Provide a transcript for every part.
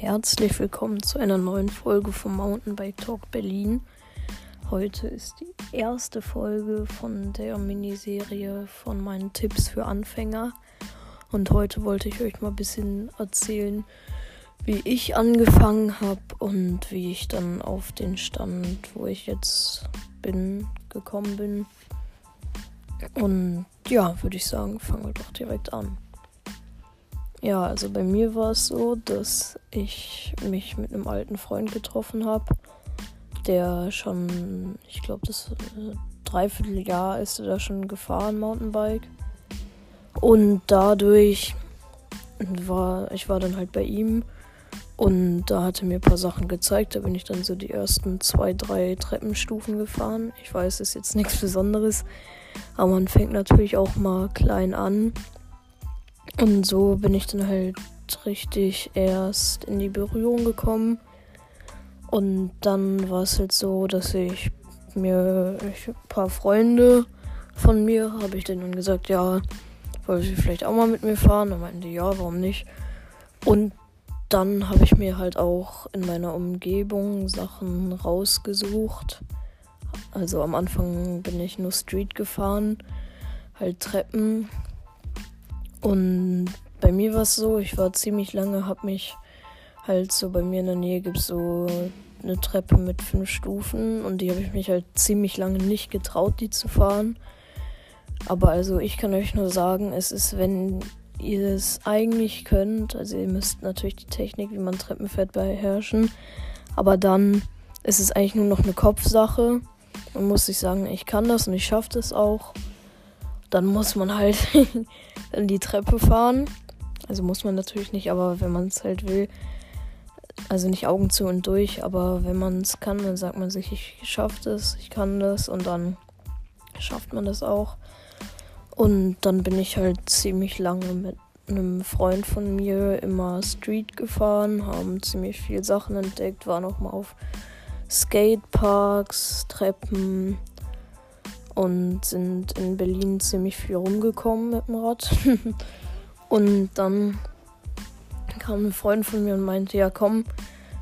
Herzlich willkommen zu einer neuen Folge vom Mountainbike Talk Berlin. Heute ist die erste Folge von der Miniserie von meinen Tipps für Anfänger. Und heute wollte ich euch mal ein bisschen erzählen, wie ich angefangen habe und wie ich dann auf den Stand, wo ich jetzt bin, gekommen bin. Und ja, würde ich sagen, fangen wir doch direkt an. Ja, also bei mir war es so, dass ich mich mit einem alten Freund getroffen habe, der schon, ich glaube, das äh, dreiviertel Jahr ist er da schon gefahren, Mountainbike. Und dadurch war, ich war dann halt bei ihm und da hat er mir ein paar Sachen gezeigt. Da bin ich dann so die ersten zwei, drei Treppenstufen gefahren. Ich weiß, es ist jetzt nichts Besonderes, aber man fängt natürlich auch mal klein an. Und so bin ich dann halt richtig erst in die Berührung gekommen. Und dann war es halt so, dass ich mir ich, ein paar Freunde von mir habe ich denen dann gesagt, ja, wollen sie vielleicht auch mal mit mir fahren? Und meinte, ja, warum nicht? Und dann habe ich mir halt auch in meiner Umgebung Sachen rausgesucht. Also am Anfang bin ich nur Street gefahren, halt Treppen und bei mir war es so, ich war ziemlich lange, hab mich halt so bei mir in der Nähe gibt es so eine Treppe mit fünf Stufen und die habe ich mich halt ziemlich lange nicht getraut, die zu fahren. Aber also ich kann euch nur sagen, es ist, wenn ihr es eigentlich könnt, also ihr müsst natürlich die Technik, wie man Treppen fährt, beherrschen, aber dann ist es eigentlich nur noch eine Kopfsache. Man muss sich sagen, ich kann das und ich schaffe das auch dann muss man halt in die Treppe fahren. Also muss man natürlich nicht, aber wenn man es halt will, also nicht Augen zu und durch, aber wenn man es kann, dann sagt man sich, ich schaffe das, ich kann das und dann schafft man das auch. Und dann bin ich halt ziemlich lange mit einem Freund von mir immer Street gefahren, haben ziemlich viele Sachen entdeckt, waren auch mal auf Skateparks, Treppen, und sind in Berlin ziemlich viel rumgekommen mit dem Rad. und dann kam ein Freund von mir und meinte, ja komm,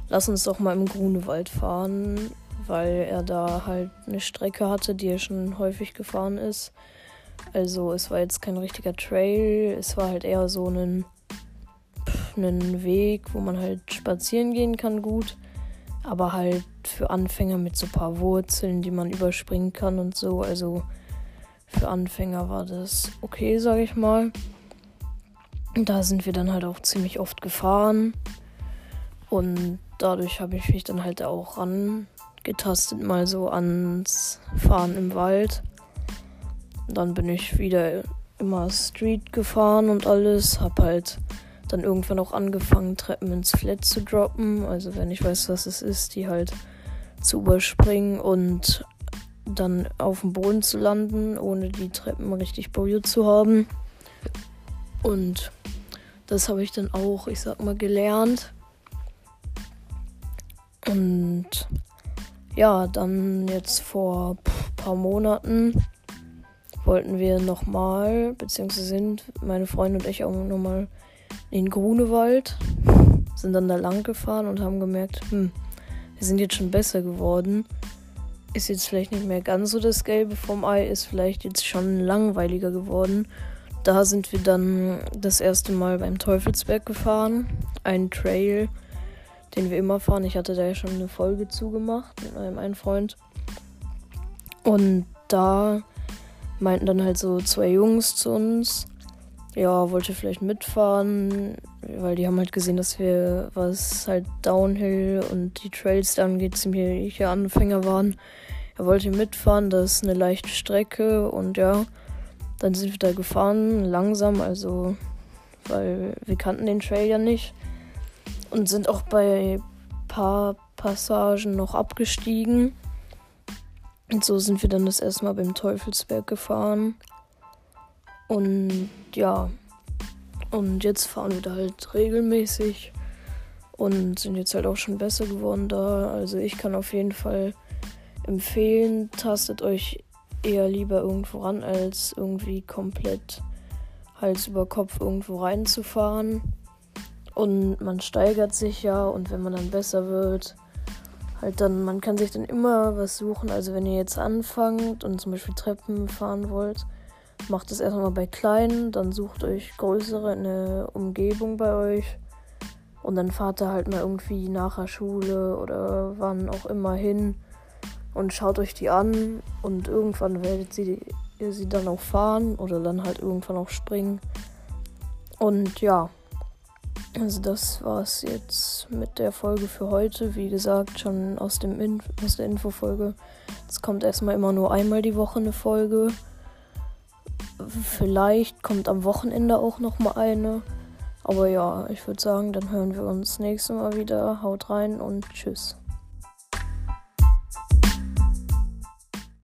lass uns doch mal im Grunewald fahren, weil er da halt eine Strecke hatte, die er schon häufig gefahren ist. Also es war jetzt kein richtiger Trail, es war halt eher so ein, ein Weg, wo man halt spazieren gehen kann gut aber halt für Anfänger mit so ein paar Wurzeln, die man überspringen kann und so. Also für Anfänger war das okay, sage ich mal. Da sind wir dann halt auch ziemlich oft gefahren und dadurch habe ich mich dann halt auch rangetastet, mal so ans Fahren im Wald. Dann bin ich wieder immer Street gefahren und alles, hab halt dann irgendwann auch angefangen, Treppen ins Flat zu droppen. Also wenn ich weiß, was es ist, die halt zu überspringen und dann auf dem Boden zu landen, ohne die Treppen richtig berührt zu haben. Und das habe ich dann auch, ich sag mal, gelernt. Und ja, dann jetzt vor ein paar Monaten wollten wir nochmal, beziehungsweise sind meine Freunde und ich auch nochmal in Grunewald, sind dann da lang gefahren und haben gemerkt, hm, wir sind jetzt schon besser geworden. Ist jetzt vielleicht nicht mehr ganz so das Gelbe vom Ei, ist vielleicht jetzt schon langweiliger geworden. Da sind wir dann das erste Mal beim Teufelsberg gefahren. Ein Trail, den wir immer fahren. Ich hatte da ja schon eine Folge zugemacht mit meinem einen Freund. Und da meinten dann halt so zwei Jungs zu uns, ja, wollte vielleicht mitfahren, weil die haben halt gesehen, dass wir, was halt Downhill und die Trails dann geht, ziemliche Anfänger waren. Er wollte mitfahren, das ist eine leichte Strecke und ja, dann sind wir da gefahren, langsam, also, weil wir kannten den Trail ja nicht und sind auch bei paar Passagen noch abgestiegen. Und so sind wir dann das erste Mal beim Teufelsberg gefahren. Und ja, und jetzt fahren wir da halt regelmäßig und sind jetzt halt auch schon besser geworden da. Also ich kann auf jeden Fall empfehlen, tastet euch eher lieber irgendwo ran, als irgendwie komplett Hals über Kopf irgendwo reinzufahren. Und man steigert sich ja und wenn man dann besser wird, halt dann, man kann sich dann immer was suchen. Also wenn ihr jetzt anfangt und zum Beispiel Treppen fahren wollt, macht es erstmal bei kleinen, dann sucht euch größere eine Umgebung bei euch. Und dann fahrt ihr halt mal irgendwie nach der Schule oder wann auch immer hin und schaut euch die an und irgendwann werdet sie, ihr sie dann auch fahren oder dann halt irgendwann auch springen. Und ja, also das war's jetzt mit der Folge für heute. Wie gesagt, schon aus, dem In aus der Infofolge. Es kommt erstmal immer nur einmal die Woche eine Folge. Vielleicht kommt am Wochenende auch noch mal eine. Aber ja, ich würde sagen, dann hören wir uns nächstes Mal wieder. Haut rein und tschüss.